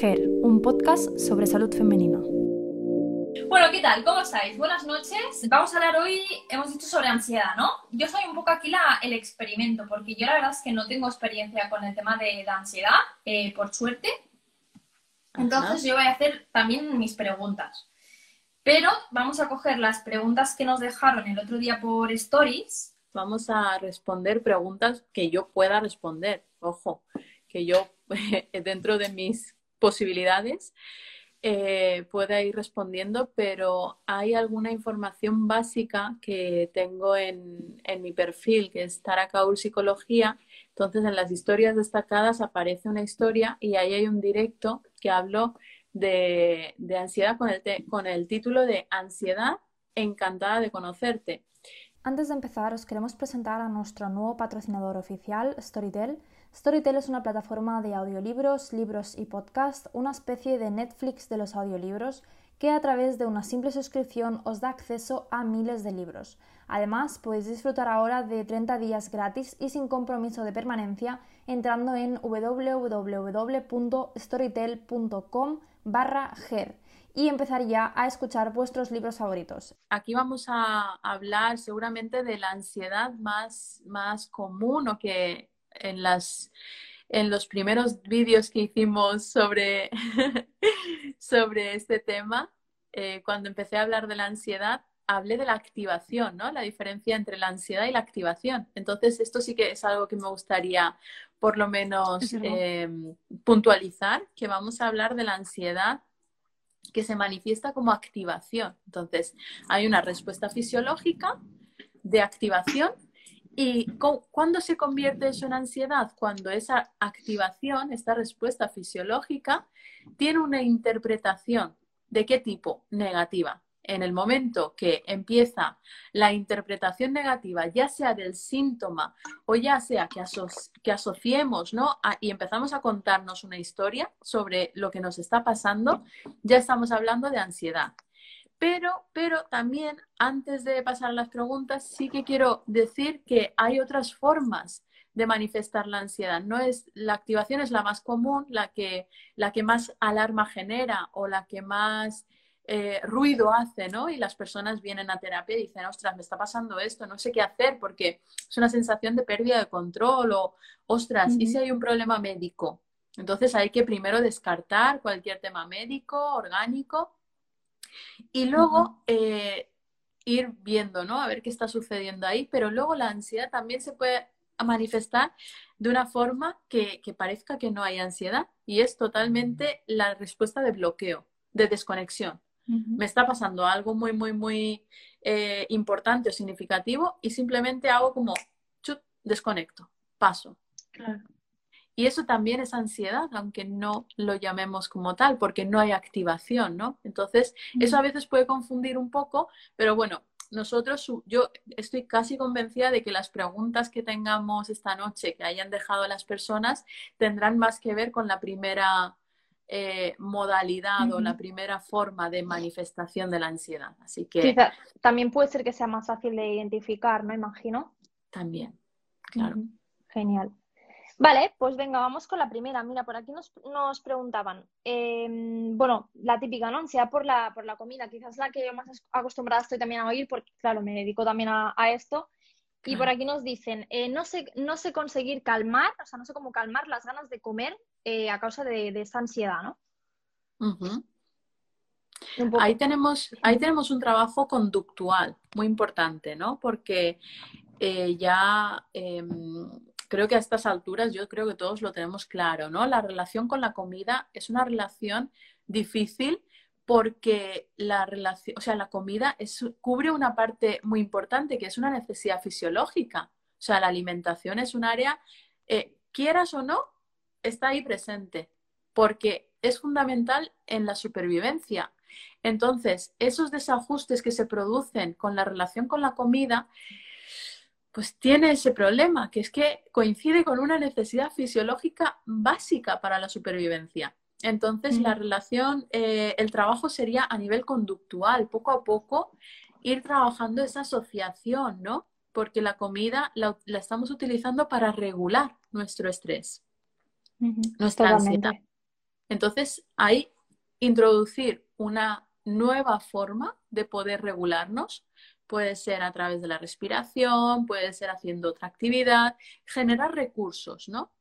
GER, un podcast sobre salud femenina. Bueno, ¿qué tal? ¿Cómo estáis? Buenas noches. Vamos a hablar hoy, hemos dicho sobre ansiedad, ¿no? Yo soy un poco aquí la, el experimento, porque yo la verdad es que no tengo experiencia con el tema de la ansiedad, eh, por suerte. Entonces yo voy a hacer también mis preguntas. Pero vamos a coger las preguntas que nos dejaron el otro día por Stories. Vamos a responder preguntas que yo pueda responder. Ojo, que yo dentro de mis posibilidades eh, pueda ir respondiendo, pero hay alguna información básica que tengo en, mi perfil, que es Tara Kaur Psicología. Entonces, en las historias destacadas aparece una historia y ahí hay un directo que hablo de, ansiedad con el, con el título de Ansiedad, encantada de conocerte. Antes de empezar, os queremos presentar a nuestro nuevo patrocinador oficial, Storytel. Storytel es una plataforma de audiolibros, libros y podcast, una especie de Netflix de los audiolibros que a través de una simple suscripción os da acceso a miles de libros. Además, podéis disfrutar ahora de 30 días gratis y sin compromiso de permanencia entrando en www.storytel.com barra ger y empezar ya a escuchar vuestros libros favoritos. Aquí vamos a hablar seguramente de la ansiedad más, más común o que en, las, en los primeros vídeos que hicimos sobre, sobre este tema, eh, cuando empecé a hablar de la ansiedad, hablé de la activación, ¿no? La diferencia entre la ansiedad y la activación. Entonces, esto sí que es algo que me gustaría por lo menos eh, puntualizar, que vamos a hablar de la ansiedad que se manifiesta como activación. Entonces, hay una respuesta fisiológica de activación y ¿cuándo se convierte eso en ansiedad? Cuando esa activación, esta respuesta fisiológica, tiene una interpretación de qué tipo? Negativa en el momento que empieza la interpretación negativa, ya sea del síntoma o ya sea que, que asociemos ¿no? y empezamos a contarnos una historia sobre lo que nos está pasando, ya estamos hablando de ansiedad. Pero, pero también, antes de pasar a las preguntas, sí que quiero decir que hay otras formas de manifestar la ansiedad. No es, la activación es la más común, la que, la que más alarma genera o la que más eh, ruido hace, ¿no? Y las personas vienen a terapia y dicen, ostras, me está pasando esto, no sé qué hacer porque es una sensación de pérdida de control o, ostras, ¿y si hay un problema médico? Entonces hay que primero descartar cualquier tema médico, orgánico, y luego eh, ir viendo, ¿no? A ver qué está sucediendo ahí, pero luego la ansiedad también se puede manifestar de una forma que parezca que no hay ansiedad y es totalmente la respuesta de bloqueo, de desconexión. Me está pasando algo muy, muy, muy eh, importante o significativo y simplemente hago como, chut, desconecto, paso. Y eso también es ansiedad, aunque no lo llamemos como tal, porque no hay activación, ¿no? Entonces, eso a veces puede confundir un poco, pero bueno, nosotros, yo estoy casi convencida de que las preguntas que tengamos esta noche, que hayan dejado las personas, tendrán más que ver con la primera eh, modalidad o la primera forma de manifestación de la ansiedad. Así que. también puede ser que sea más fácil de identificar, ¿no? Imagino. También, claro. Genial. Vale, pues venga, vamos con la primera. Mira, por aquí nos, nos preguntaban, em, bueno, la típica, ¿no? Ansiedad por la, por la comida, quizás la que más acostumbrada estoy también a oír, porque claro, me dedico también a, a esto. Y por aquí nos dicen, eh, no, sé, no sé conseguir calmar, o sea, no sé cómo calmar las ganas de comer eh, a causa de, esta ansiedad, ¿no? Ahí, tenemos, ahí tenemos un trabajo conductual muy importante, ¿no? Porque eh, ya em, creo que a estas alturas yo creo que todos lo tenemos claro, ¿no? La relación con la comida es una relación difícil porque la relación, o sea, la comida cubre una parte muy importante que es una necesidad fisiológica. O sea, la alimentación es un área, eh, quieras o no, está ahí presente, porque es fundamental en la supervivencia. Entonces, esos desajustes que se producen con la relación con la comida, pues tiene ese problema, que es que coincide con una necesidad fisiológica básica para la supervivencia. Entonces, la relación, eh, el trabajo sería a nivel conductual, poco a poco ir trabajando esa asociación, ¿no? Porque la comida la, estamos utilizando para regular nuestro estrés, nuestra ansiedad. Entonces, ahí introducir una nueva forma de poder regularnos. Puede ser a través de la respiración, puede ser haciendo otra actividad, generar recursos, ¿no?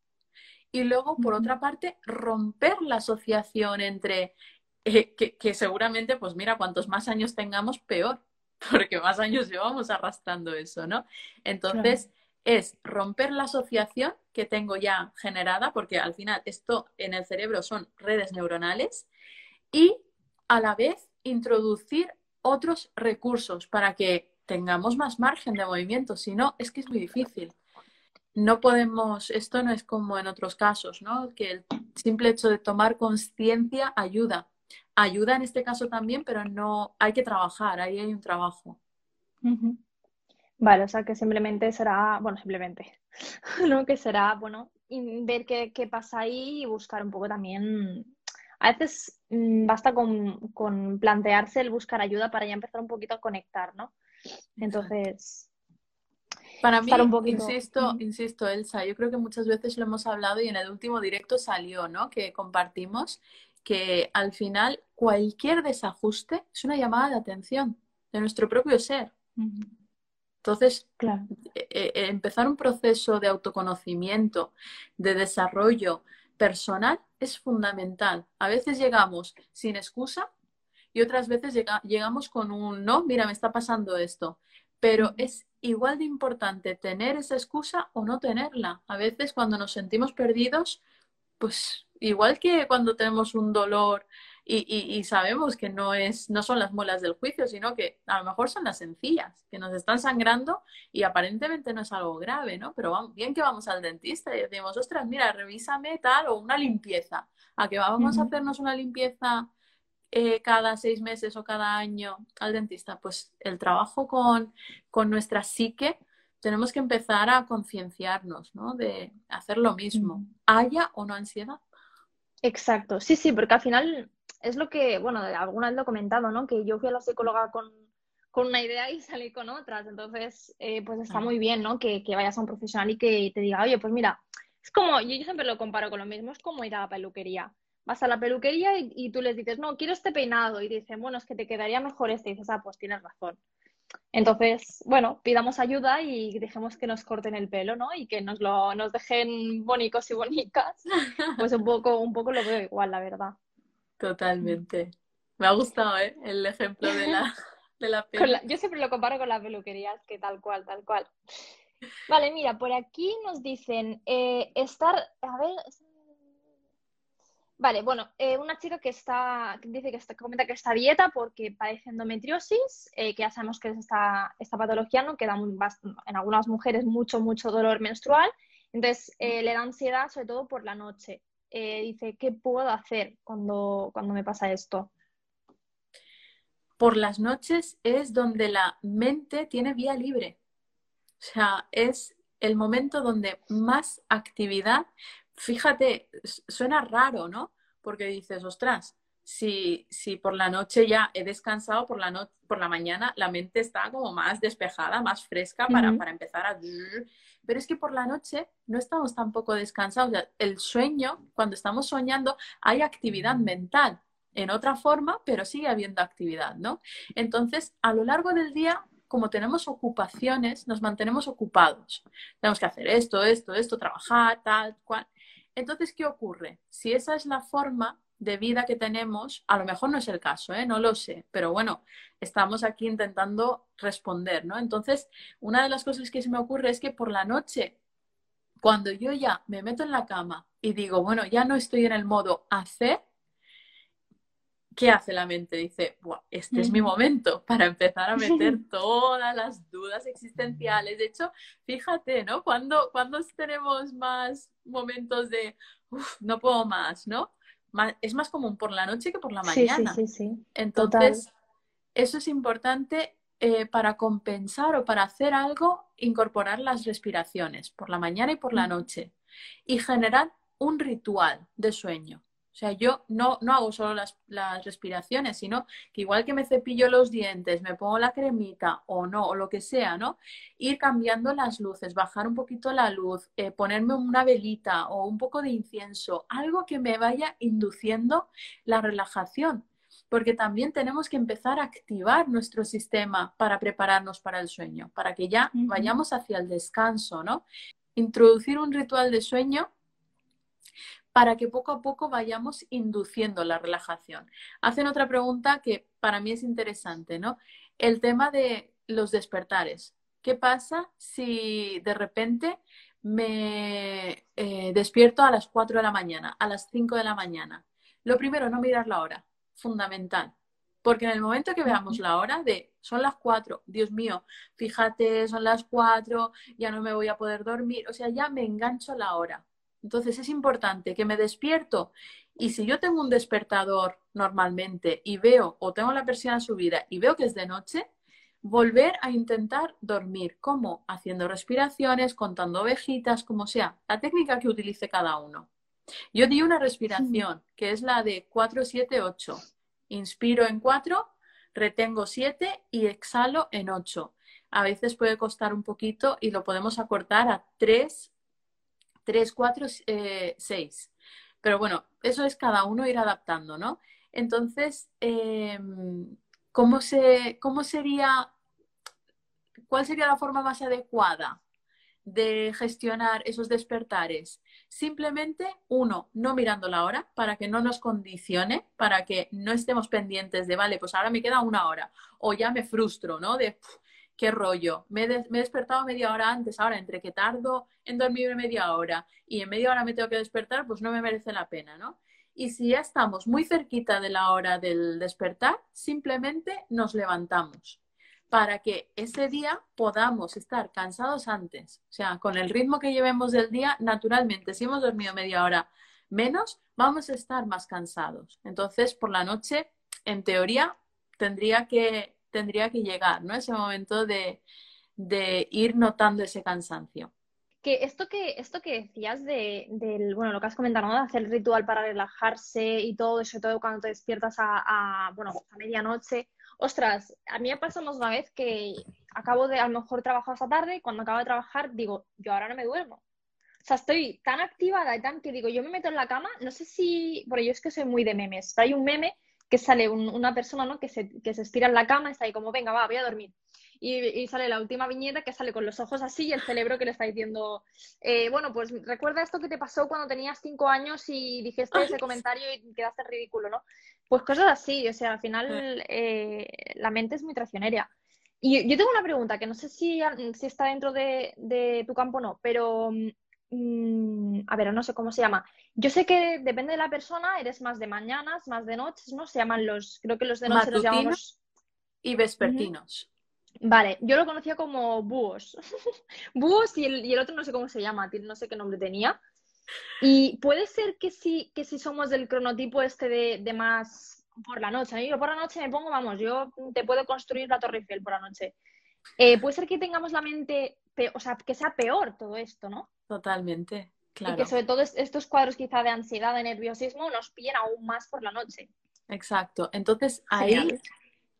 Y luego, por otra parte, romper la asociación entre eh, que, seguramente, pues mira, cuantos más años tengamos, peor, porque más años llevamos arrastrando eso, ¿no? Entonces, es romper la asociación que tengo ya generada, porque al final esto en el cerebro son redes neuronales, y a la vez introducir otros recursos para que tengamos más margen de movimiento. Si no, es que es muy difícil. No podemos, esto no es como en otros casos, ¿no? Que el simple hecho de tomar conciencia ayuda ayuda en este caso también, pero no hay que trabajar, ahí hay un trabajo. Vale, o sea que simplemente será, bueno, simplemente, ¿no? Que será, bueno, ver qué, pasa ahí y buscar un poco también. A veces mm, basta con, plantearse el buscar ayuda para ya empezar un poquito a conectar, ¿no? Entonces. Para mí, insisto, insisto, Elsa, yo creo que muchas veces lo hemos hablado y en el último directo salió, ¿no? Que compartimos que al final cualquier desajuste es una llamada de atención de nuestro propio ser. Entonces, e, e, empezar un proceso de autoconocimiento, de desarrollo personal es fundamental. A veces llegamos sin excusa y otras veces llegamos con un no, mira, me está pasando esto. Pero es igual de importante tener esa excusa o no tenerla. A veces cuando nos sentimos perdidos, pues igual que cuando tenemos un dolor y, sabemos que no, es, no son las muelas del juicio, sino que a lo mejor son las sencillas, que nos están sangrando y aparentemente no es algo grave, ¿no? Pero bien que vamos al dentista y decimos, ostras, mira, revísame tal o una limpieza. ¿A que vamos a hacernos una limpieza eh, cada seis meses o cada año al dentista? Pues el trabajo con, con nuestra psique tenemos que empezar a concienciarnos, ¿no? De hacer lo mismo, haya o no ansiedad. Exacto, sí, sí, porque al final es lo que, bueno, alguna vez lo he comentado, ¿no? Que yo fui a la psicóloga con, una idea y salí con otras. Entonces, eh, pues está muy bien, ¿no? Que, vayas a un profesional y que te diga, oye, pues mira, es como, yo, yo siempre lo comparo con lo mismo, es como ir a la peluquería. Vas a la peluquería y, y tú les dices, no, quiero este peinado. Y dicen, bueno, es que te quedaría mejor este. Y dices, ah, pues tienes razón. Entonces, bueno, pidamos ayuda y dejemos que nos corten el pelo, ¿no? Y que nos lo nos dejen bonitos y bonitas. Pues un poco, un poco lo veo igual, la verdad. Totalmente. Me ha gustado, ¿eh? El ejemplo de la, de la, Yo siempre lo comparo con las peluquerías, que tal cual, tal cual. Vale, mira, por aquí nos dicen eh, estar, a ver, Vale, bueno, eh, una chica que está, dice que está, comenta que está dieta porque padece endometriosis, eh, que ya sabemos que es esta, esta patología, ¿no? Que da en algunas mujeres mucho, mucho dolor menstrual. Entonces, eh, le da ansiedad, sobre todo por la noche. Dice, ¿qué puedo hacer cuando, cuando me pasa esto? Por las noches es donde la mente tiene vía libre. O sea, es el momento donde más actividad fíjate, suena raro, ¿no? Porque dices, ostras, si, si por la noche ya he descansado, por la, por la mañana la mente está como más despejada, más fresca para, empezar a... Pero es que por la noche no estamos tampoco descansados. el sueño, cuando estamos soñando, hay actividad mental en otra forma, pero sigue habiendo actividad, ¿no? Entonces, a lo largo del día como tenemos ocupaciones, nos mantenemos ocupados. Tenemos que hacer esto, esto, esto, trabajar, tal, cual. Entonces, ¿qué ocurre? Si esa es la forma de vida que tenemos, a lo mejor no es el caso, ¿eh? no lo sé, pero bueno, estamos aquí intentando responder, ¿no? Entonces, una de las cosas que se me ocurre es que por la noche, cuando yo ya me meto en la cama y digo, bueno, ya no estoy en el modo hacer, ¿qué hace la mente? Dice, este es mi momento para empezar a meter todas las dudas existenciales. De hecho, fíjate, ¿no? Cuando, cuando tenemos más momentos de, no puedo más, ¿no? Es más común por la noche que por la mañana. Sí, sí, sí. Entonces, eso es importante eh, para compensar o para hacer algo, incorporar las respiraciones por la mañana y por la noche y generar un ritual de sueño. O sea, yo no, no hago solo las, las, respiraciones, sino que igual que me cepillo los dientes, me pongo la cremita o no, o lo que sea, ¿no? Ir cambiando las luces, bajar un poquito la luz, eh, ponerme una velita o un poco de incienso, algo que me vaya induciendo la relajación. Porque también tenemos que empezar a activar nuestro sistema para prepararnos para el sueño, para que ya vayamos hacia el descanso, ¿no? Introducir un ritual de sueño para que poco a poco vayamos induciendo la relajación. Hacen otra pregunta que para mí es interesante, ¿no? El tema de los despertares. ¿Qué pasa si de repente me eh, despierto a las 4 de la mañana, a las 5 de la mañana? Lo primero, no mirar la hora, fundamental. Porque en el momento que veamos la hora de son las 4, Dios mío, fíjate, son las 4, ya no me voy a poder dormir, o sea, ya me engancho la hora. Entonces es importante que me despierto y si yo tengo un despertador normalmente y veo o tengo la persiana subida y veo que es de noche, volver a intentar dormir. ¿Cómo? Haciendo respiraciones, contando ovejitas, como sea, la técnica que utilice cada uno. Yo di una respiración que es la de 4-7-8. Inspiro en 4, retengo 7 y exhalo en 8. A veces puede costar un poquito y lo podemos acortar a 3, 3, 4, 6. Pero bueno, eso es cada uno ir adaptando, ¿no? Entonces, em, ¿cómo, se, ¿cómo sería, cuál sería la forma más adecuada de gestionar esos despertares? Simplemente, uno, no mirando la hora para que no nos condicione, para que no estemos pendientes de, vale, pues ahora me queda una hora, o ya me frustro, ¿no? De, qué rollo, me, he despertado media hora antes, ahora entre que tardo en dormirme media hora y en media hora me tengo que despertar, pues no me merece la pena, ¿no? Y si ya estamos muy cerquita de la hora del despertar, simplemente nos levantamos para que ese día podamos estar cansados antes. O sea, con el ritmo que llevemos del día, naturalmente, si hemos dormido media hora menos, vamos a estar más cansados. Entonces, por la noche, en teoría, tendría que tendría que llegar, ¿no? Ese momento de, ir notando ese cansancio. Que esto que, esto que decías de, del, bueno, lo que has comentado, ¿no? De hacer el ritual para relajarse y todo, eso todo cuando te despiertas a, bueno, a medianoche. Ostras, a mí me pasó una vez que acabo de, a lo mejor trabajo esta tarde y cuando acabo de trabajar digo, yo ahora no me duermo. O sea, estoy tan activada y tan que digo, yo me meto en la cama, no sé si, por ello es que soy muy de memes, pero hay un meme que sale una persona ¿no? que, se, que se estira en la cama y está ahí como, venga, va, voy a dormir. Y, sale la última viñeta que sale con los ojos así y el cerebro que le está diciendo, eh, bueno, pues recuerda esto que te pasó cuando tenías cinco años y dijiste ese comentario y quedaste ridículo, ¿no? Pues cosas así, o sea, al final eh, la mente es muy traicionera. Y yo tengo una pregunta que no sé si, si está dentro de, de tu campo o no, pero Mm, a ver, no sé cómo se llama. Yo sé que depende de la persona, eres más de mañanas, más de noches, ¿no? Se llaman los, creo que los de noche los llamamos... Y vespertinos. Vale, yo lo conocía como búhos. búhos y el, otro no sé cómo se llama, no sé qué nombre tenía. Y puede ser que sí, que si somos del cronotipo este de, más por la noche. Yo por la noche me pongo, vamos, yo te puedo construir la Torre Eiffel por la noche. Eh, puede ser que tengamos la mente, o sea, que sea peor todo esto, ¿no? Totalmente, claro. Y que sobre todo estos cuadros quizá de ansiedad, de nerviosismo, nos pillen aún más por la noche. Exacto. Entonces ahí,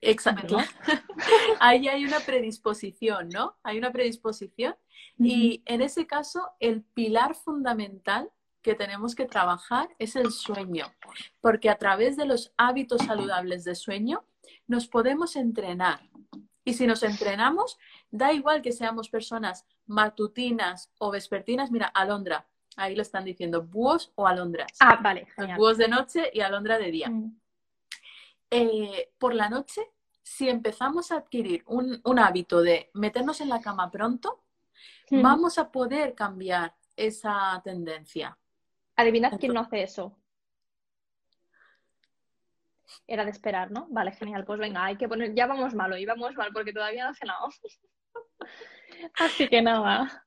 exacto. ahí hay una predisposición, ¿no? Hay una predisposición. Y en ese caso, el pilar fundamental que tenemos que trabajar es el sueño, porque a través de los hábitos saludables de sueño nos podemos entrenar. Y si nos entrenamos, da igual que seamos personas matutinas o vespertinas. Mira, alondra, ahí lo están diciendo, búhos o alondras. Ah, vale. Búhos de noche y alondra de día. Mm. Eh, por la noche, si empezamos a adquirir un, hábito de meternos en la cama pronto, mm. vamos a poder cambiar esa tendencia. Adivinad quién no hace eso. Era de esperar, ¿no? Vale, genial. Pues venga, hay que poner, ya vamos mal hoy, vamos mal porque todavía no ha cenado. Así que nada.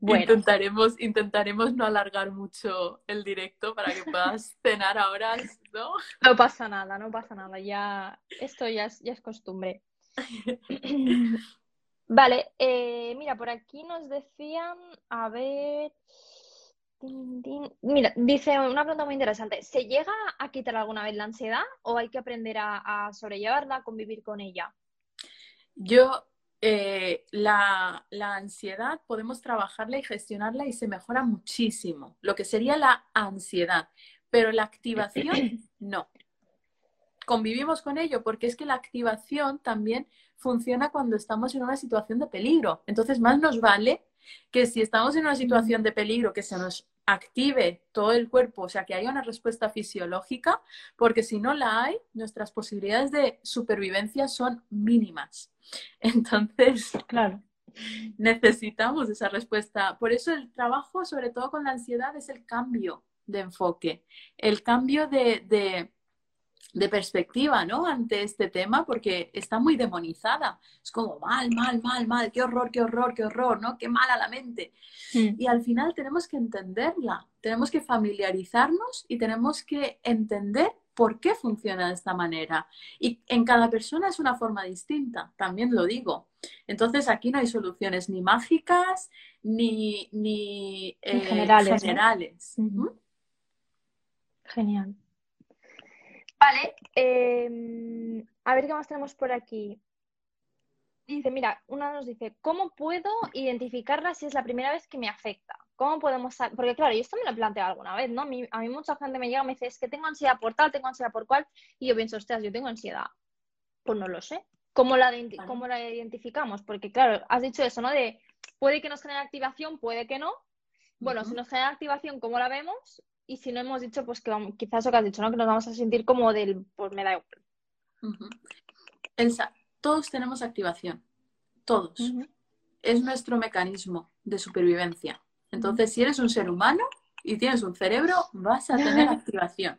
Intentaremos, intentaremos no alargar mucho el directo para que puedas cenar ahora, ¿no? No pasa nada, no pasa nada. Ya, esto ya es, ya es costumbre. vale, eh, mira, por aquí nos decían, a ver, Mira, dice una pregunta muy interesante. ¿Se llega a quitar alguna vez la ansiedad o hay que aprender a, sobrellevarla, a convivir con ella? Yo, eh, la, la, ansiedad podemos trabajarla y gestionarla y se mejora muchísimo, lo que sería la ansiedad, pero la activación no. Convivimos con ello porque es que la activación también funciona cuando estamos en una situación de peligro. Entonces, más nos vale que si estamos en una situación de peligro, que se nos active todo el cuerpo, o sea, que haya una respuesta fisiológica, porque si no la hay, nuestras posibilidades de supervivencia son mínimas. Entonces, claro, necesitamos esa respuesta. Por eso el trabajo, sobre todo con la ansiedad, es el cambio de enfoque, el cambio de, de de perspectiva, ¿no? Ante este tema, porque está muy demonizada. Es como mal, mal, mal, mal, qué horror, qué horror, qué horror, ¿no? Qué mala la mente. Y al final tenemos que entenderla, tenemos que familiarizarnos y tenemos que entender por qué funciona de esta manera. Y en cada persona es una forma distinta, también lo digo. Entonces aquí no hay soluciones ni mágicas ni, ni eh, generales. generales. Genial. Vale, em, a ver qué más tenemos por aquí. Dice, mira, una nos dice, ¿cómo puedo identificarla si es la primera vez que me afecta? ¿Cómo podemos Porque claro, yo esto me lo he planteado alguna vez, ¿no? A mí, mucha gente me llega y me dice, es que tengo ansiedad por tal, tengo ansiedad por cual, y yo pienso, ostras, yo tengo ansiedad. Pues no lo sé. ¿Cómo la, ¿Cómo la identificamos? Porque claro, has dicho eso, ¿no? De, puede que nos genere activación, puede que no. Bueno, si nos genera activación, ¿cómo la vemos? Y si no hemos dicho, pues que quizás lo que has dicho, ¿no? Que nos vamos a sentir como del, pues me da igual. Elsa, todos tenemos activación, todos. Es nuestro mecanismo de supervivencia. Entonces, si eres un ser humano y tienes un cerebro, vas a tener activación.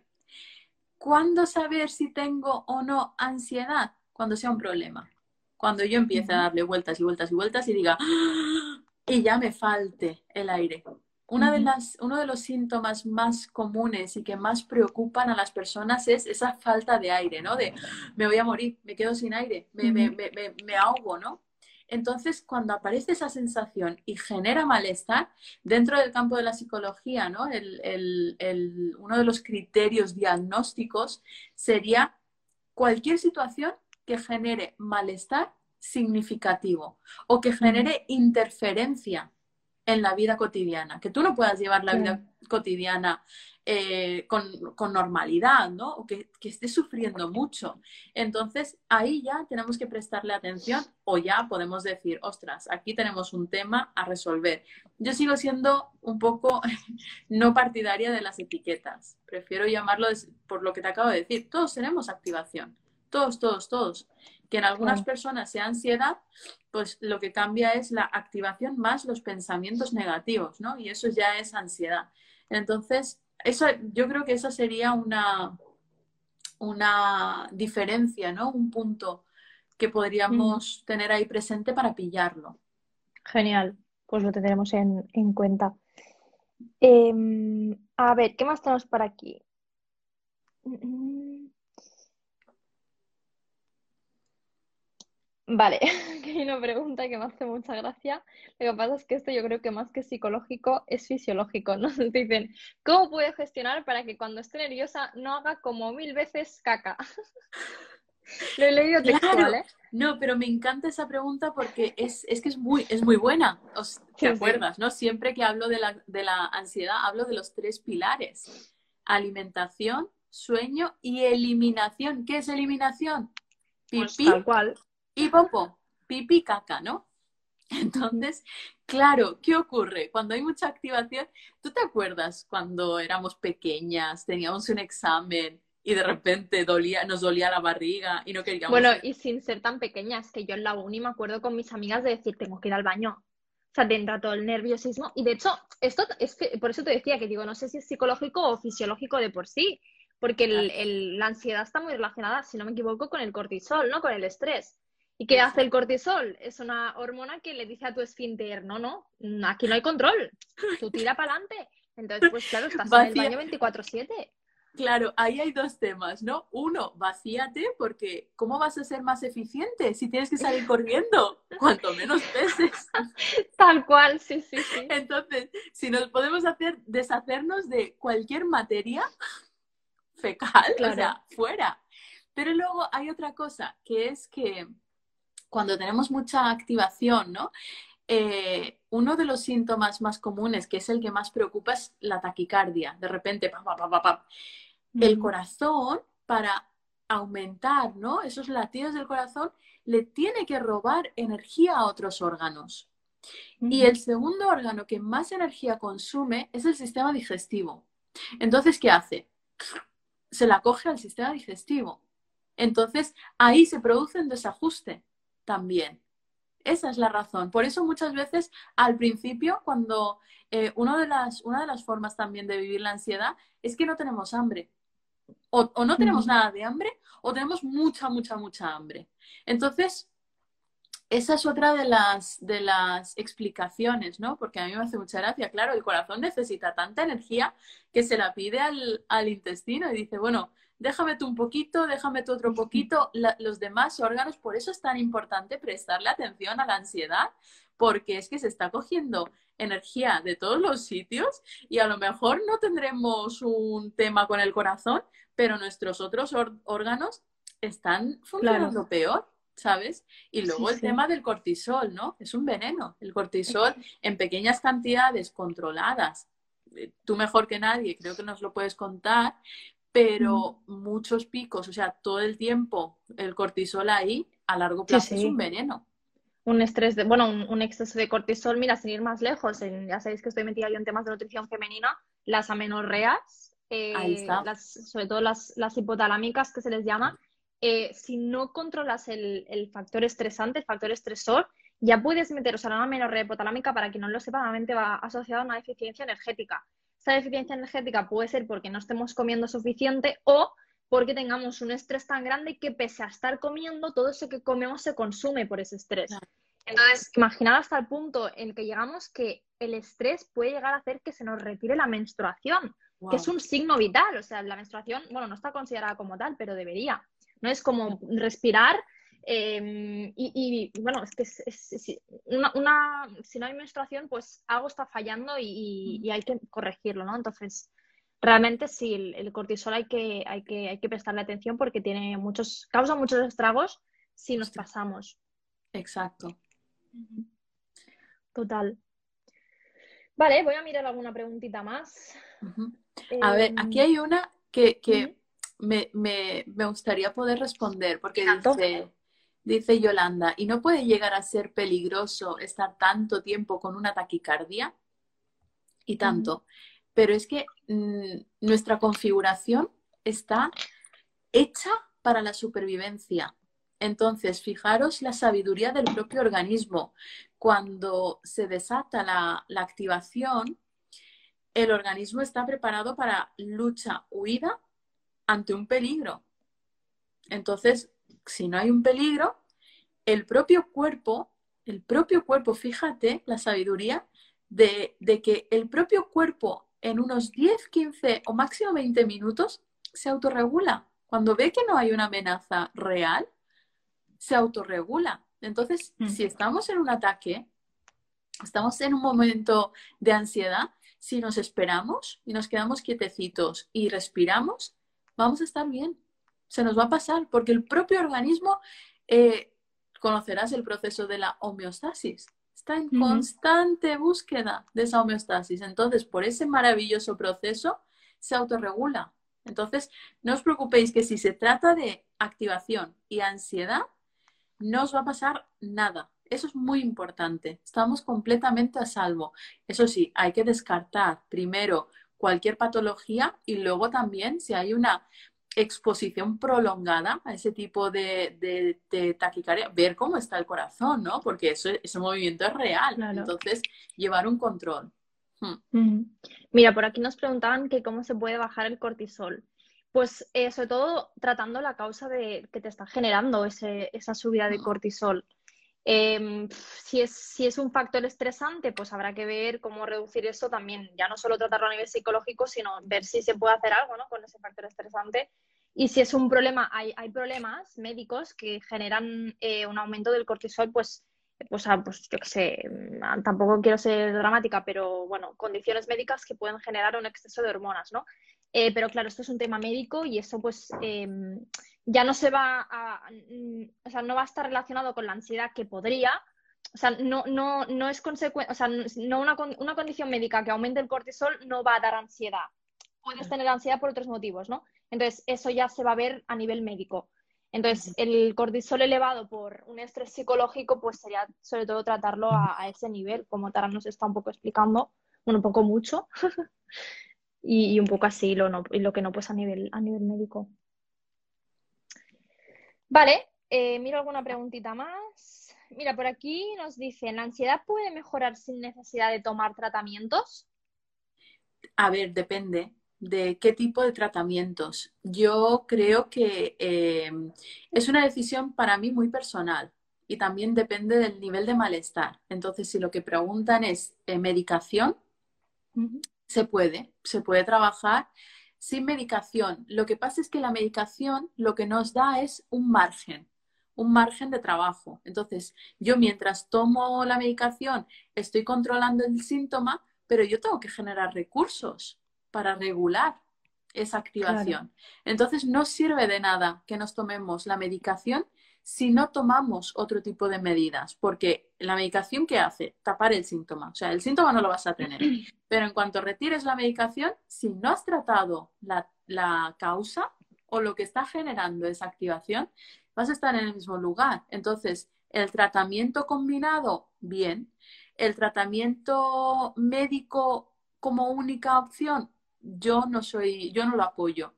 ¿Cuándo saber si tengo o no ansiedad? Cuando sea un problema. Cuando yo empiece a darle vueltas y vueltas y vueltas y diga, ¡Ah! y ya me falte el aire. Una de las, uno de los síntomas más comunes y que más preocupan a las personas es esa falta de aire, ¿no? De me voy a morir, me quedo sin aire, me, me, me, me ahogo, ¿no? Entonces, cuando aparece esa sensación y genera malestar, dentro del campo de la psicología, ¿no? El, el, el, uno de los criterios diagnósticos sería cualquier situación que genere malestar significativo o que genere interferencia en la vida cotidiana, que tú no puedas llevar la vida cotidiana eh, con, normalidad, ¿no? O que, que, estés sufriendo mucho. Entonces, ahí ya tenemos que prestarle atención o ya podemos decir, ostras, aquí tenemos un tema a resolver. Yo sigo siendo un poco no partidaria de las etiquetas. Prefiero llamarlo por lo que te acabo de decir. Todos tenemos activación. Todos, todos, todos que en algunas personas sea ansiedad, pues lo que cambia es la activación más los pensamientos negativos, ¿no? Y eso ya es ansiedad. Entonces, eso, yo creo que esa sería una, una diferencia, ¿no? Un punto que podríamos tener ahí presente para pillarlo. Genial, pues lo tendremos en, en cuenta. Em, a ver, ¿qué más tenemos por aquí? Vale, hay una pregunta que me hace mucha gracia. Lo que pasa es que esto yo creo que más que psicológico es fisiológico. Nos dicen, ¿cómo puedo gestionar para que cuando esté nerviosa no haga como mil veces caca? Lo he leído textual, ¿eh? No, pero me encanta esa pregunta porque es, que es muy, es muy buena. ¿Te acuerdas, no? Siempre que hablo de la, de la ansiedad, hablo de los tres pilares. Alimentación, sueño y eliminación. ¿Qué es eliminación? Pues Pipí, tal cual y popo, pipi, caca, ¿no? Entonces, claro, ¿qué ocurre? Cuando hay mucha activación, ¿tú te acuerdas cuando éramos pequeñas, teníamos un examen y de repente dolía, nos dolía la barriga y no queríamos... Bueno, y sin ser tan pequeñas, que yo en la uni me acuerdo con mis amigas de decir, tengo que ir al baño. O sea, te entra todo el nerviosismo. Y de hecho, esto es que, por eso te decía que digo, no sé si es psicológico o fisiológico de por sí, porque la ansiedad está muy relacionada, si no me equivoco, con el cortisol, ¿no? Con el estrés. ¿Y qué hace el cortisol? Es una hormona que le dice a tu esfínter, no, no, aquí no hay control, tú tira para adelante. Entonces, pues claro, estás en el baño 24-7. Claro, ahí hay dos temas, ¿no? Uno, vacíate, porque ¿cómo vas a ser más eficiente si tienes que salir corriendo? Cuanto menos peses. Tal cual, sí, sí, sí. Entonces, si nos podemos hacer deshacernos de cualquier materia fecal, o sea, fuera. Pero luego hay otra cosa, que es que cuando tenemos mucha activación, ¿no? Eh, uno de los síntomas más comunes, que es el que más preocupa, es la taquicardia. De repente, pa, pa, pa, el corazón, para aumentar ¿no? esos latidos del corazón, le tiene que robar energía a otros órganos. Y el segundo órgano que más energía consume es el sistema digestivo. Entonces, ¿qué hace? Se la coge al sistema digestivo. Entonces, ahí se produce un desajuste también. Esa es la razón. Por eso muchas veces al principio, cuando eh, de las, una de las formas también de vivir la ansiedad es que no tenemos hambre. O, no tenemos nada de hambre o tenemos mucha, mucha, mucha hambre. Entonces, esa es otra de las, de las explicaciones, ¿no? Porque a mí me hace mucha gracia. Claro, el corazón necesita tanta energía que se la pide al, al intestino y dice, bueno, déjame tú un poquito, déjame tú otro poquito, los demás órganos, por eso es tan importante prestarle atención a la ansiedad, porque es que se está cogiendo energía de todos los sitios y a lo mejor no tendremos un tema con el corazón, pero nuestros otros órganos están funcionando peor. ¿sabes? Y luego el tema del cortisol, ¿no? Es un veneno. El cortisol en pequeñas cantidades controladas. Eh, tú mejor que nadie, creo que nos lo puedes contar, pero muchos picos, o sea, todo el tiempo el cortisol ahí a largo plazo es un veneno. Un estrés, de, bueno, un, exceso de cortisol, mira, sin ir más lejos, ya sabéis que estoy metida yo en temas de nutrición femenina, las amenorreas, eh, sobre todo las, las, hipotalámicas que se les llama, eh, si no controlas el, el, factor estresante, el factor estresor, ya puedes meter, o sea, una amenorrea hipotalámica, para quien no lo sepa, normalmente va asociada a una deficiencia energética. Esa deficiencia energética puede ser porque no estemos comiendo suficiente o porque tengamos un estrés tan grande que pese a estar comiendo, todo eso que comemos se consume por ese estrés. Entonces, imaginar hasta el punto en que llegamos que el estrés puede llegar a hacer que se nos retire la menstruación, que es un signo vital. O sea, la menstruación, bueno, no está considerada como tal, pero debería. No es como respirar Em, y, bueno, es que si no hay menstruación, pues algo está fallando y, hay que corregirlo, ¿no? Entonces, realmente sí, el, cortisol hay que, hay, que, hay que prestarle atención porque tiene muchos, causa muchos estragos si nos pasamos. Exacto. Total. Vale, voy a mirar alguna preguntita más. A ver, aquí em, hay una que, me, gustaría poder responder, porque dice, dice Yolanda, ¿y no puede llegar a ser peligroso estar tanto tiempo con una taquicardia? Y tanto. Pero es que mm, nuestra configuración está hecha para la supervivencia. Entonces, fijaros la sabiduría del propio organismo. Cuando se desata la, la activación, el organismo está preparado para lucha, huida ante un peligro. Entonces, si no hay un peligro, el propio cuerpo, el propio cuerpo, fíjate la sabiduría de, que el propio cuerpo en unos 10, 15 o máximo 20 minutos se autorregula. Cuando ve que no hay una amenaza real, se autorregula. Entonces, mm. si estamos en un ataque, estamos en un momento de ansiedad, si nos esperamos y nos quedamos quietecitos y respiramos, vamos a estar bien se nos va a pasar, porque el propio organismo, eh, conocerás el proceso de la homeostasis, está en constante búsqueda de esa homeostasis. Entonces, por ese maravilloso proceso, se autorregula. Entonces, no os preocupéis que si se trata de activación y ansiedad, no os va a pasar nada. Eso es muy importante. Estamos completamente a salvo. Eso sí, hay que descartar primero cualquier patología y luego también si hay una exposición prolongada a ese tipo de, taquicardia, ver cómo está el corazón, ¿no? Porque eso, ese movimiento es real. Entonces, llevar un control. Hmm. Mira, por aquí nos preguntaban que cómo se puede bajar el cortisol. Pues eh, sobre todo tratando la causa de que te está generando esa subida de cortisol. Em, si, es, si es un factor estresante, pues habrá que ver cómo reducir eso también, ya no solo tratarlo a nivel psicológico, sino ver si se puede hacer algo ¿no? con ese factor estresante. Y si es un problema, hay, hay problemas médicos que generan eh, un aumento del cortisol, pues, pues, ah, pues yo qué sé, mm, tampoco quiero ser dramática, pero bueno, condiciones médicas que pueden generar un exceso de hormonas, ¿no? Eh, pero claro, esto es un tema médico y eso pues em, ya no se va a, mm, o sea, no va a estar relacionado con la ansiedad que podría, o sea, no, no, no es consecuencia, o sea, no una, una condición médica que aumente el cortisol no va a dar ansiedad. Puedes tener ansiedad por otros motivos, ¿no? Entonces, eso ya se va a ver a nivel médico. Entonces, el cortisol elevado por un estrés psicológico, pues sería sobre todo tratarlo a, ese nivel, como Tara nos está un poco explicando, bueno, un poco mucho, y, un poco así, lo, no, y lo que no, pues a nivel, a nivel médico. Vale, eh, miro alguna preguntita más. Mira, por aquí nos dice, ¿la ansiedad puede mejorar sin necesidad de tomar tratamientos? A ver, depende de qué tipo de tratamientos. Yo creo que eh, es una decisión para mí muy personal y también depende del nivel de malestar. Entonces, si lo que preguntan es eh, medicación, se puede, se puede trabajar sin medicación. Lo que pasa es que la medicación lo que nos da es un margen, un margen de trabajo. Entonces, yo mientras tomo la medicación estoy controlando el síntoma, pero yo tengo que generar recursos para regular esa activación. Entonces, no sirve de nada que nos tomemos la medicación si no tomamos otro tipo de medidas, porque la medicación ¿qué hace? Tapar el síntoma. O sea, el síntoma no lo vas a tener. Pero en cuanto retires la medicación, si no has tratado la, la causa o lo que está generando esa activación, vas a estar en el mismo lugar. Entonces, el tratamiento combinado, bien. El tratamiento médico como única opción, yo no soy, yo no lo apoyo.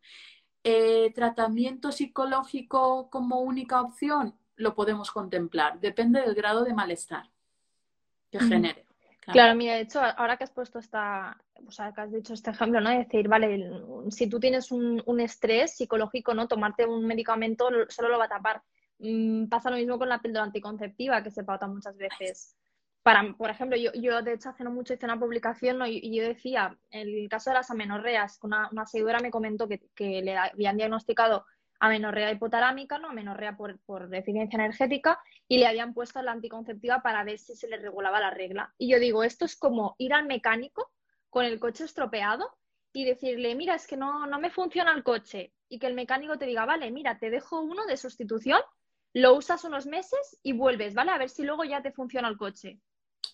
Eh, tratamiento psicológico como única opción, lo podemos contemplar. Depende del grado de malestar que genere. Claro. mira, de hecho, ahora que has puesto esta, o sea, que has dicho este ejemplo, ¿no? Es decir, vale, si tú tienes un, un estrés psicológico, ¿no? Tomarte un medicamento solo lo va a tapar. Mm, pasa lo mismo con la píldora anticonceptiva que se pauta muchas veces para, por ejemplo, yo, yo de hecho hace no mucho hice una publicación y, yo decía, en el caso de las amenorreas, una, una seguidora me comentó que, le habían diagnosticado amenorrea hipotalámica, ¿no? amenorrea por, por, deficiencia energética, y le habían puesto la anticonceptiva para ver si se le regulaba la regla. Y yo digo, esto es como ir al mecánico con el coche estropeado y decirle, mira, es que no, no me funciona el coche, y que el mecánico te diga, vale, mira, te dejo uno de sustitución, lo usas unos meses y vuelves, ¿vale? A ver si luego ya te funciona el coche.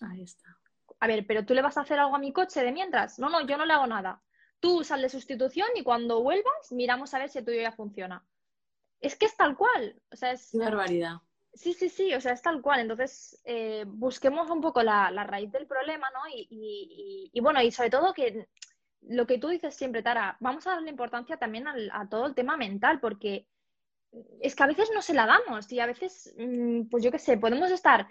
Ahí está. A ver, pero tú le vas a hacer algo a mi coche de mientras. No, no, yo no le hago nada. Tú sal de sustitución y cuando vuelvas miramos a ver si el tuyo ya funciona. Es que es tal cual. O sea, es. barbaridad. Sí, sí, sí, o sea, es tal cual. Entonces, eh, busquemos un poco la, raíz del problema, ¿no? Y, bueno, y sobre todo que lo que tú dices siempre, Tara, vamos a darle importancia también a todo el tema mental, porque es que a veces no se la damos y a veces, mm, pues yo qué sé, podemos estar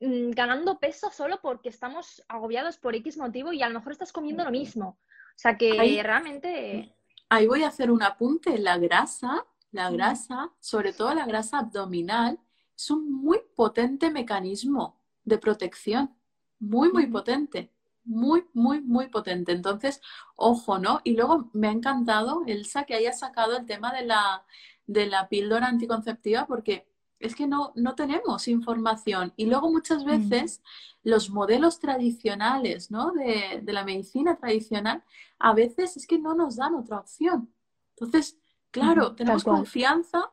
Mm, ganando peso solo porque estamos agobiados por X motivo y a lo mejor estás comiendo lo mismo. O sea que realmente... Ahí voy a hacer un apunte. La grasa, la grasa, sobre todo la grasa abdominal, es un muy potente mecanismo de protección. Muy, muy potente. Muy, muy, muy potente. Entonces, ojo, ¿no? Y luego me ha encantado, Elsa, que haya sacado el tema de la, de la píldora anticonceptiva porque es que no, no tenemos información. Y luego muchas mm. veces los modelos tradicionales ¿no? de, la medicina tradicional, a veces es que no nos dan otra opción. Entonces, claro, tenemos confianza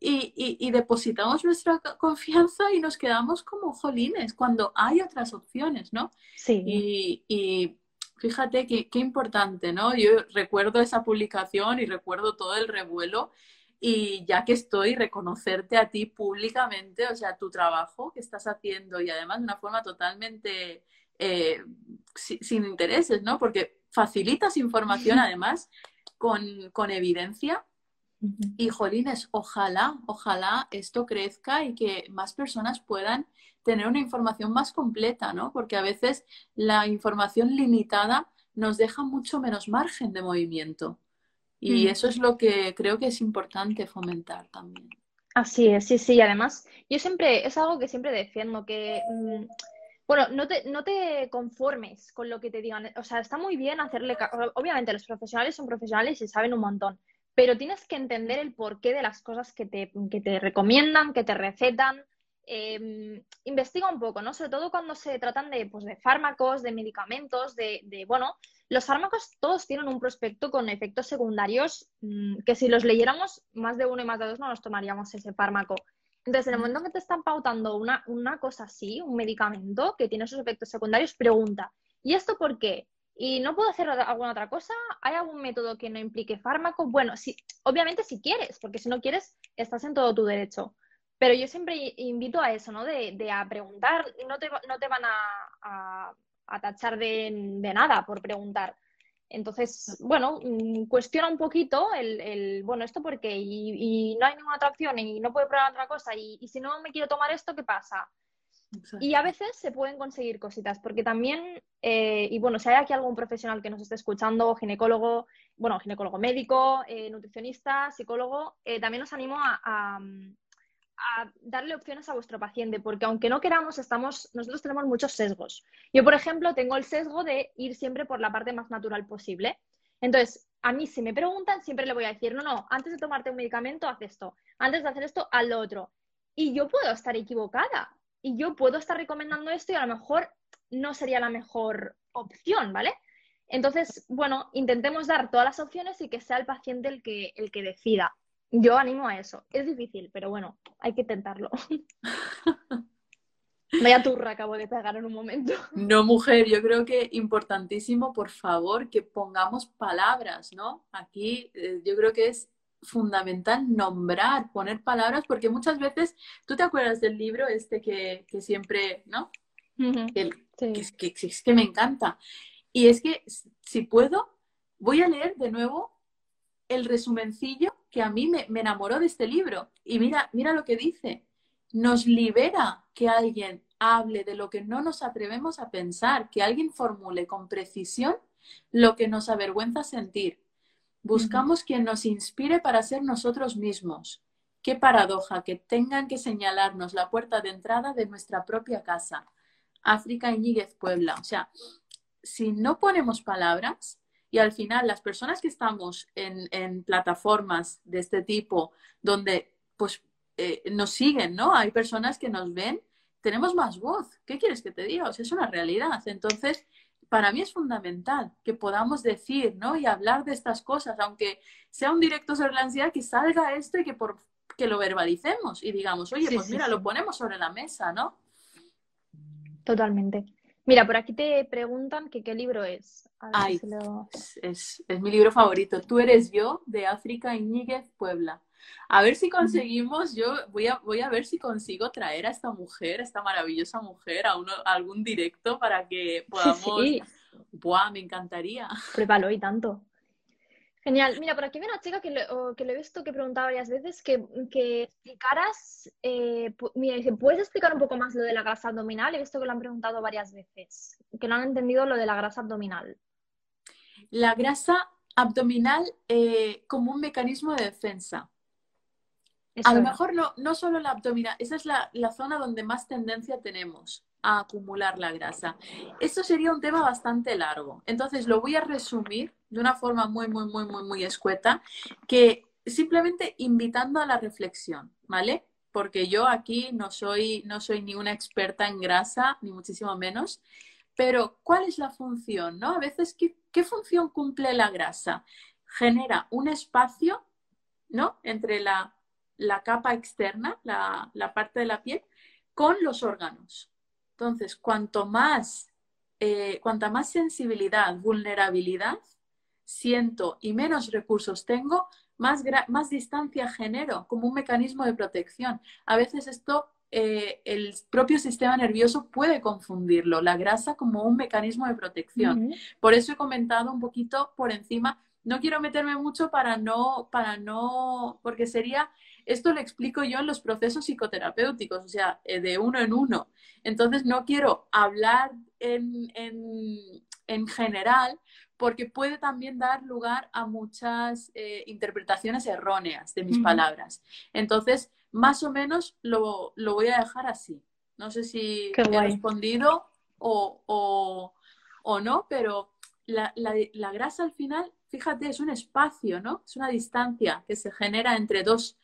y, depositamos nuestra confianza y nos quedamos como jolines cuando hay otras opciones, ¿no? Sí. Y, y fíjate qué importante, ¿no? Yo recuerdo esa publicación y recuerdo todo el revuelo y ya que estoy, reconocerte a ti públicamente, o sea, tu trabajo que estás haciendo y además de una forma totalmente eh, sin intereses, ¿no? Porque facilitas información además con, con evidencia. Y jolines, ojalá, ojalá esto crezca y que más personas puedan tener una información más completa, ¿no? Porque a veces la información limitada nos deja mucho menos margen de movimiento. Y mm. eso es lo que creo que es importante fomentar también. Así es, sí, sí. Además, yo siempre, es algo que siempre defiendo, que, mm, bueno, no te, no te conformes con lo que te digan. O sea, está muy bien hacerle, obviamente los profesionales son profesionales y saben un montón, pero tienes que entender el porqué de las cosas que te, que te recomiendan, que te recetan. Em, investiga un poco, ¿no? Sobre todo cuando se tratan de, pues, de fármacos, de medicamentos, de, de, bueno, los fármacos todos tienen un prospecto con efectos secundarios mmm, que si los leyéramos más de uno y más de dos no nos tomaríamos ese fármaco. Entonces, en el momento en que te están pautando una, una cosa así, un medicamento que tiene esos efectos secundarios, pregunta, ¿y esto por qué? ¿Y no puedo hacer alguna otra cosa? ¿Hay algún método que no implique fármaco? Bueno, sí, obviamente si quieres, porque si no quieres, estás en todo tu derecho. Pero yo siempre invito a eso, ¿no? De, de a preguntar, no te, no te van a, a, a tachar de, de, nada por preguntar. Entonces, bueno, mm, cuestiona un poquito el, el bueno, ¿esto por qué? Y, y, no hay ninguna otra opción y no puedo probar otra cosa. Y, y si no me quiero tomar esto, ¿qué pasa? Exacto. Y a veces se pueden conseguir cositas, porque también, eh, y bueno, si hay aquí algún profesional que nos esté escuchando, ginecólogo, bueno, ginecólogo médico, eh, nutricionista, psicólogo, eh, también os animo a, a, a darle opciones a vuestro paciente, porque aunque no queramos, estamos, nosotros tenemos muchos sesgos. Yo, por ejemplo, tengo el sesgo de ir siempre por la parte más natural posible. Entonces, a mí si me preguntan, siempre le voy a decir, no, no, antes de tomarte un medicamento, haz esto, antes de hacer esto, haz lo otro. Y yo puedo estar equivocada, y yo puedo estar recomendando esto y a lo mejor no sería la mejor opción, ¿vale? Entonces, bueno, intentemos dar todas las opciones y que sea el paciente el que, el que decida. Yo animo a eso. Es difícil, pero bueno, hay que intentarlo. Vaya turra acabo de pegar en un momento. No, mujer, yo creo que importantísimo, por favor, que pongamos palabras, ¿no? Aquí eh, yo creo que es fundamental nombrar, poner palabras, porque muchas veces, ¿tú te acuerdas del libro este que, que siempre, ¿no? Uh -huh. El, sí. que, que me encanta. Y es que, si puedo, voy a leer de nuevo el resumencillo que a mí me, me, enamoró de este libro. Y mira, mira lo que dice. Nos libera que alguien hable de lo que no nos atrevemos a pensar, que alguien formule con precisión lo que nos avergüenza sentir. Buscamos uh -huh. quien nos inspire para ser nosotros mismos. Qué paradoja que tengan que señalarnos la puerta de entrada de nuestra propia casa. África Iñiguez Puebla. O sea, si no ponemos palabras, y al final, las personas que estamos en, en plataformas de este tipo, donde pues eh, nos siguen, ¿no? Hay personas que nos ven, tenemos más voz. ¿Qué quieres que te diga? O sea, es una realidad. Entonces, para mí es fundamental que podamos decir, ¿no? Y hablar de estas cosas, aunque sea un directo sobre la ansiedad, que salga esto y que, por, que lo verbalicemos y digamos, oye, sí, pues sí, mira, sí. lo ponemos sobre la mesa, ¿no? Totalmente. Mira, por aquí te preguntan que qué libro es. Ay, si lo... es, es, es, mi libro favorito. Tú eres yo, de África Iñiguez Puebla. A ver si conseguimos, yo voy a, voy a ver si consigo traer a esta mujer, a esta maravillosa mujer, a, uno, a algún directo para que podamos... Sí. Buah, me encantaría. Pruébalo y tanto. Genial. Mira, por aquí hay una chica que, lo, que lo he visto que preguntaba varias veces que, que explicaras, eh, mira, dice, ¿puedes explicar un poco más lo de la grasa abdominal? He visto que lo han preguntado varias veces, que no han entendido lo de la grasa abdominal. La grasa abdominal eh, como un mecanismo de defensa. Eso a lo mejor no, no solo la abdominal, esa es la, la zona donde más tendencia tenemos a acumular la grasa. Esto sería un tema bastante largo. Entonces lo voy a resumir de una forma muy, muy, muy, muy, muy escueta, que simplemente invitando a la reflexión, ¿vale? Porque yo aquí no soy, no soy ni una experta en grasa, ni muchísimo menos, pero ¿cuál es la función? ¿no? A veces, ¿qué, qué función cumple la grasa? Genera un espacio, ¿no? Entre la, la capa externa, la, la parte de la piel, con los órganos. Entonces, cuanto más, eh, cuanta más sensibilidad, vulnerabilidad siento y menos recursos tengo, más, más distancia genero como un mecanismo de protección. A veces esto, eh, el propio sistema nervioso puede confundirlo, la grasa como un mecanismo de protección. Uh -huh. Por eso he comentado un poquito por encima. No quiero meterme mucho para no, para no, porque sería esto lo explico yo en los procesos psicoterapéuticos, o sea, eh, de uno en uno. Entonces, no quiero hablar en, en, en general porque puede también dar lugar a muchas eh, interpretaciones erróneas de mis uh -huh. palabras. Entonces, más o menos lo, voy a dejar así. No sé si he respondido o, no, pero la, grasa al final, fíjate, es un espacio, ¿no? Es una distancia que se genera entre dos,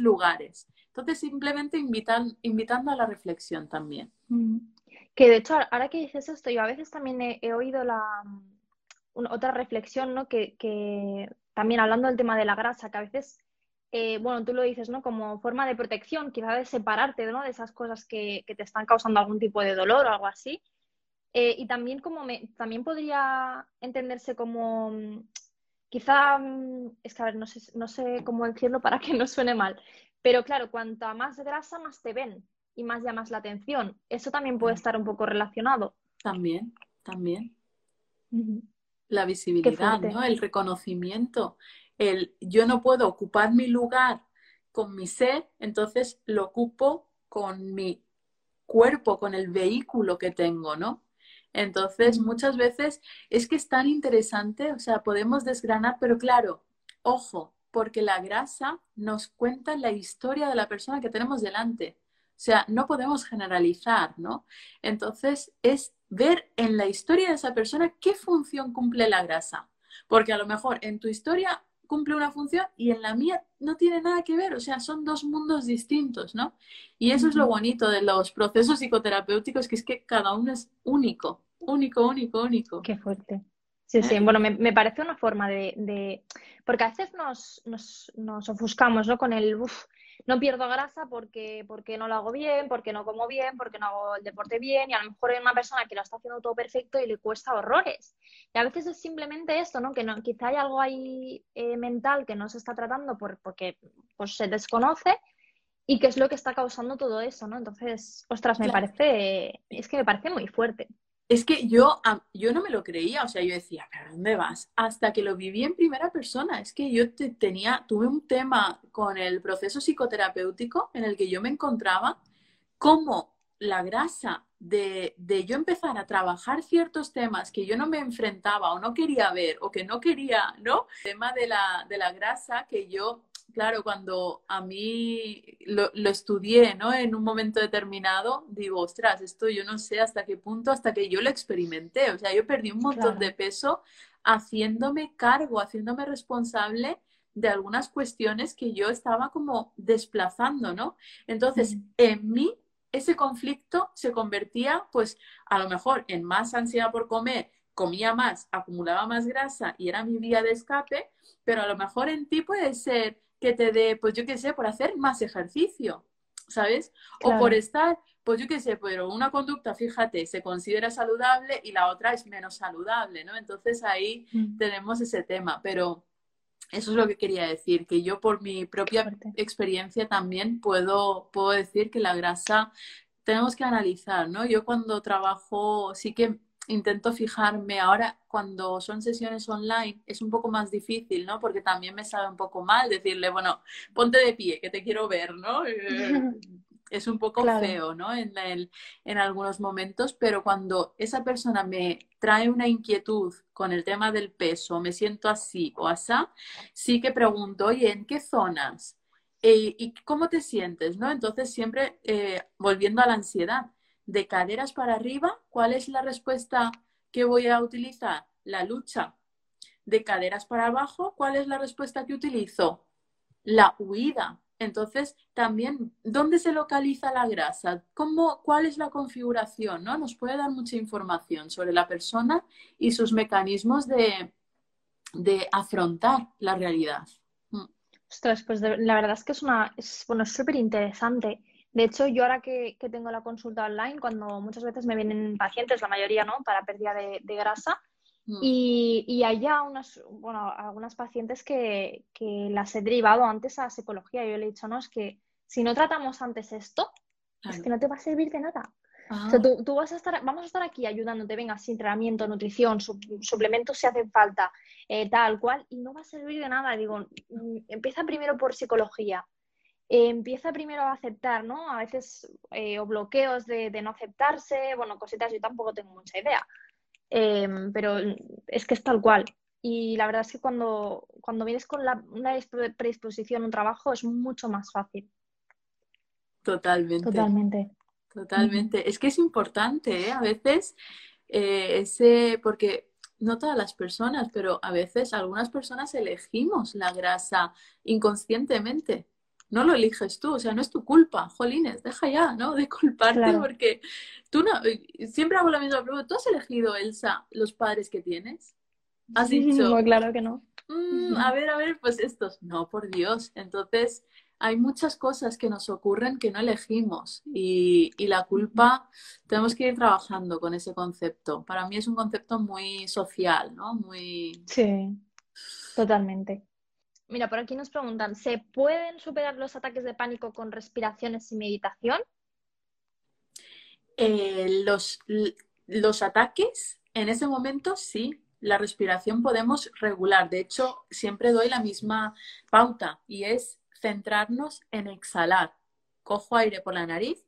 lugares. Entonces, simplemente invitan, invitando a la reflexión también. Mm. Que de hecho, ahora que dices esto, yo a veces también he, oído la, otra reflexión, ¿no? Que, que, también hablando del tema de la grasa, que a veces eh, bueno, tú lo dices, ¿no? Como forma de protección, quizá de separarte. De esas cosas que, te están causando algún tipo de dolor o algo así. Eh, y también como me, también podría entenderse como, mm, quizá, mm, es que a ver, no sé, no sé cómo decirlo para que no suene mal, pero claro, cuanta más grasa, más te ven y más llamas la atención. Eso también puede estar un poco relacionado. También, también. La visibilidad, ¿no? El reconocimiento el yo no puedo ocupar mi lugar con mi ser, entonces lo ocupo con mi cuerpo, con el vehículo que tengo, ¿no? Entonces, muchas veces es que es tan interesante, o sea, podemos desgranar, pero claro, ojo, porque la grasa nos cuenta la historia de la persona que tenemos delante. O sea, no podemos generalizar, ¿no? Entonces, es ver en la historia de esa persona qué función cumple la grasa. Porque a lo mejor en tu historia cumple una función y en la mía no tiene nada que ver, o sea, son dos mundos distintos, ¿no? Y eso es lo bonito de los procesos psicoterapéuticos, que es que cada uno es único, único, único, único. Qué fuerte. Sí, sí, ¿Eh? bueno, me, parece una forma de, Porque a veces nos, nos, nos ofuscamos, ¿no? Con el, uff, no pierdo grasa porque, porque no lo hago bien, porque no como bien, porque no hago el deporte bien y a lo mejor hay una persona que lo está haciendo todo perfecto y le cuesta horrores. Y a veces es simplemente esto, ¿no? Que no, quizá hay algo ahí eh, mental que no se está tratando por, porque pues, se desconoce y que es lo que está causando todo eso, ¿no? Entonces, ostras, me parece, es que me parece muy fuerte. Es que yo, yo no me lo creía, o sea, yo decía, ¿pero dónde vas? Hasta que lo viví en primera persona. Es que yo tenía, tuve un tema con el proceso psicoterapéutico en el que yo me encontraba como la grasa de, de, yo empezar a trabajar ciertos temas que yo no me enfrentaba o no quería ver o que no quería, ¿no? El tema de la, de la grasa que yo claro, cuando a mí lo, estudié, ¿no? En un momento determinado, digo, ostras, esto yo no sé hasta qué punto, hasta que yo lo experimenté. O sea, yo perdí un montón de peso haciéndome cargo, haciéndome responsable de algunas cuestiones que yo estaba como desplazando, ¿no? Entonces, en mí ese conflicto se convertía, pues, a lo mejor en más ansiedad por comer, comía más, acumulaba más grasa y era mi vía de escape, pero a lo mejor en ti puede ser que te dé, pues yo qué sé, por hacer más ejercicio, ¿sabes? O por estar, pues yo qué sé, pero una conducta, fíjate, se considera saludable y la otra es menos saludable, ¿no? Entonces ahí mm. tenemos ese tema, pero eso es lo que quería decir, que yo por mi propia experiencia también puedo, puedo decir que la grasa tenemos que analizar, ¿no? Yo cuando trabajo sí que intento fijarme ahora cuando son sesiones online es un poco más difícil, ¿no? Porque también me sabe un poco mal decirle, bueno, ponte de pie, que te quiero ver, ¿no? Eh, es un poco feo, ¿no? En, en algunos momentos, pero cuando esa persona me trae una inquietud con el tema del peso, me siento así o asá, sí que pregunto, oye, ¿en qué zonas? Eh, ¿Y cómo te sientes? ¿no? Entonces, siempre eh, volviendo a la ansiedad, de caderas para arriba, ¿cuál es la respuesta que voy a utilizar? La lucha. De caderas para abajo, ¿cuál es la respuesta que utilizo? La huida. Entonces, también, ¿dónde se localiza la grasa? ¿Cómo, ¿Cuál es la configuración? ¿no? Nos puede dar mucha información sobre la persona y sus mecanismos de, de afrontar la realidad. Mm. Ostras, pues la verdad es que es una, es, súper interesante. De hecho, yo ahora que, tengo la consulta online, cuando muchas veces me vienen pacientes, la mayoría no, para pérdida de, grasa, mm. y, hay ya unas, bueno, algunas pacientes que, las he derivado antes a psicología. Yo le he dicho, no, es que si no tratamos antes esto, es que no te va a servir de nada. O sea, ah. tú, vas a estar, vamos a estar aquí ayudándote, venga, sin entrenamiento, nutrición, suplementos si hacen falta, eh, tal cual, y no va a servir de nada. Digo, mm, empieza primero por psicología, empieza primero a aceptar, ¿no? A veces, eh, o bloqueos de, no aceptarse, bueno, cositas, yo tampoco tengo mucha idea, em, pero es que es tal cual. Y la verdad es que cuando, cuando vienes con la, una predisposición, un trabajo, es mucho más fácil. Totalmente. Totalmente. Totalmente. Es que es importante, ¿eh? A veces eh, ese, porque no todas las personas, pero a veces algunas personas elegimos la grasa inconscientemente. No lo eliges tú, o sea, no es tu culpa, jolines, deja ya, ¿no? De culparte porque tú no, siempre hago la misma pregunta, ¿tú has elegido, Elsa, los padres que tienes? ¿Has dicho? claro que no. Mm, a ver, a ver, pues estos, no, por Dios. Entonces, hay muchas cosas que nos ocurren que no elegimos y, la culpa tenemos que ir trabajando con ese concepto. Para mí es un concepto muy social, ¿no? Muy... Sí, totalmente. Mira, por aquí nos preguntan, ¿se pueden superar los ataques de pánico con respiraciones y meditación? Eh, los, los ataques, en ese momento sí, la respiración podemos regular. De hecho, siempre doy la misma pauta y es centrarnos en exhalar. Cojo aire por la nariz.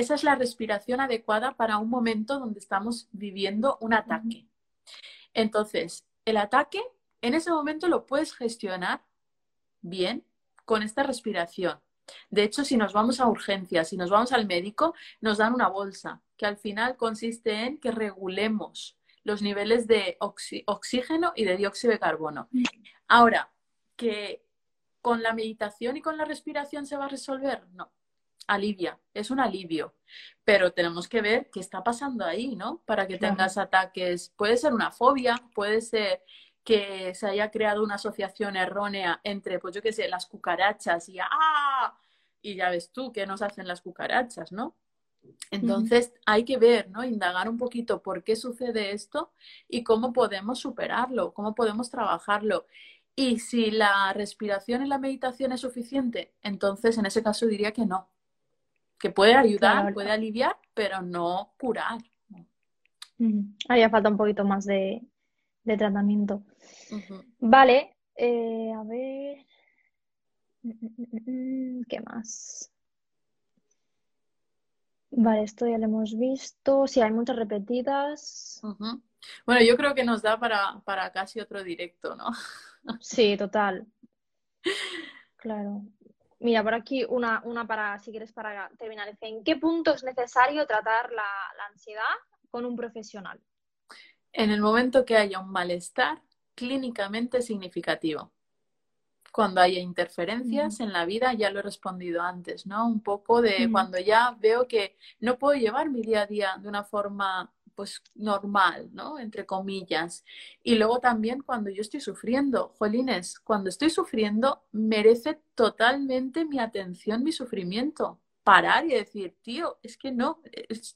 Esa es la respiración adecuada para un momento donde estamos viviendo un ataque. Entonces, el ataque en ese momento lo puedes gestionar bien con esta respiración. De hecho, si nos vamos a urgencias, si nos vamos al médico, nos dan una bolsa que al final consiste en que regulemos los niveles de oxígeno y de dióxido de carbono. Ahora, que con la meditación y con la respiración se va a resolver, no. Alivia, es un alivio, pero tenemos que ver qué está pasando ahí, ¿no? Para que tengas ataques. Puede ser una fobia, puede ser que se haya creado una asociación errónea entre, pues yo qué sé, las cucarachas y ¡ah! Y ya ves tú qué nos hacen las cucarachas, ¿no? Entonces hay que ver, ¿no? Indagar un poquito por qué sucede esto y cómo podemos superarlo, cómo podemos trabajarlo. Y si la respiración y la meditación es suficiente, entonces en ese caso diría que no. Que puede ayudar, puede aliviar, pero no curar. Haría falta un poquito más de, tratamiento. Vale, eh, a ver. Mm, mm, mm, ¿Qué más? Vale, esto ya lo hemos visto. Sí, hay muchas repetidas. Bueno, yo creo que nos da para, para casi otro directo, ¿no? Sí, total. Claro. Mira, por aquí una, una para, si quieres, para terminar. ¿En qué punto es necesario tratar la, la ansiedad con un profesional? En el momento que haya un malestar clínicamente significativo cuando haya interferencias en la vida, ya lo he respondido antes, ¿no? Un poco de cuando ya veo que no puedo llevar mi día a día de una forma pues normal, ¿no? Entre comillas. Y luego también cuando yo estoy sufriendo, jolines, cuando estoy sufriendo merece totalmente mi atención, mi sufrimiento. Parar y decir, tío, es que no,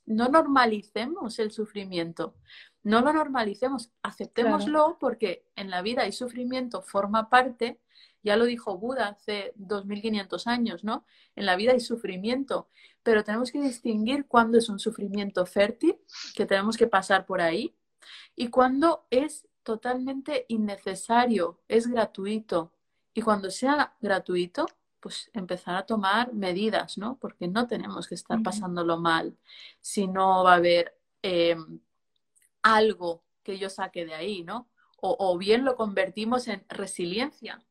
no normalicemos el sufrimiento. No lo normalicemos, aceptémoslo porque en la vida hay sufrimiento, forma parte ya lo dijo Buda hace 2500 años, ¿no? En la vida hay sufrimiento, pero tenemos que distinguir cuándo es un sufrimiento fértil, que tenemos que pasar por ahí, y cuándo es totalmente innecesario, es gratuito. Y cuando sea gratuito, pues empezar a tomar medidas, ¿no? Porque no tenemos que estar pasándolo mal, si no va a haber em, algo que yo saque de ahí, ¿no? o bien lo convertimos en resiliencia,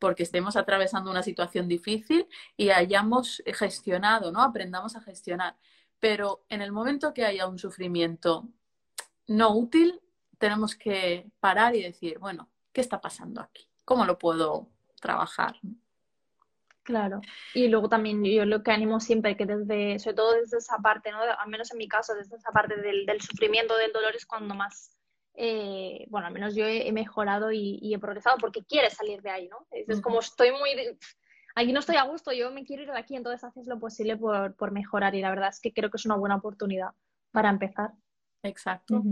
porque estemos atravesando una situación difícil y hayamos gestionado, ¿no? Aprendamos a gestionar. Pero en el momento que haya un sufrimiento no útil, tenemos que parar y decir, bueno, ¿qué está pasando aquí? ¿Cómo lo puedo trabajar? Claro. Y luego también yo lo que animo siempre que desde, sobre todo desde esa parte, ¿no? Al menos en mi caso, desde esa parte del, del sufrimiento, del dolor es cuando más eh, bueno, al menos yo he, mejorado y, he progresado porque quieres salir de ahí, ¿no? Es, como estoy muy, aquí no estoy a gusto, yo me quiero ir de aquí, entonces haces lo posible por, mejorar y la verdad es que creo que es una buena oportunidad para empezar. Exacto.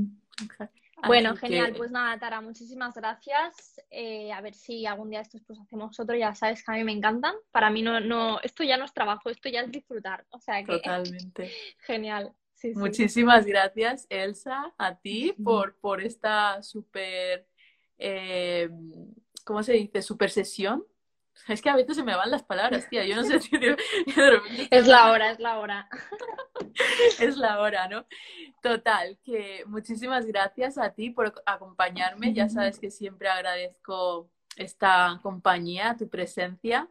Bueno, genial. Pues nada, Tara, muchísimas gracias. Eh, a ver si algún día estos pues hacemos otro. Ya sabes que a mí me encantan. Para mí no, no, esto ya no es trabajo, esto ya es disfrutar. O sea que. Totalmente. Genial. Muchísimas gracias, Elsa, a ti por, por esta súper, eh, ¿cómo se dice? Super sesión. Es que a veces se me van las palabras, tía. Yo no sé si. Es la hora, es la hora. es la hora, ¿no? Total, que muchísimas gracias a ti por acompañarme. Ya sabes que siempre agradezco esta compañía, tu presencia.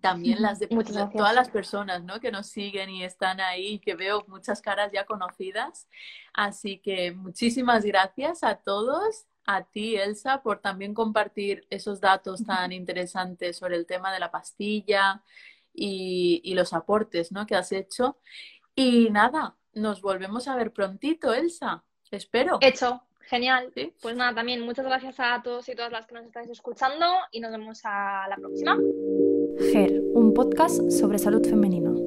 También las de todas las personas ¿no? que nos siguen y están ahí, que veo muchas caras ya conocidas. Así que muchísimas gracias a todos a ti, Elsa, por también compartir esos datos tan interesantes sobre el tema de la pastilla y, los aportes ¿no? que has hecho. Y nada, nos volvemos a ver prontito, Elsa. Espero. Hecho. Genial. Pues nada, también muchas gracias a todos y todas las que nos estáis escuchando y nos vemos a la próxima. GER, un podcast sobre salud femenino.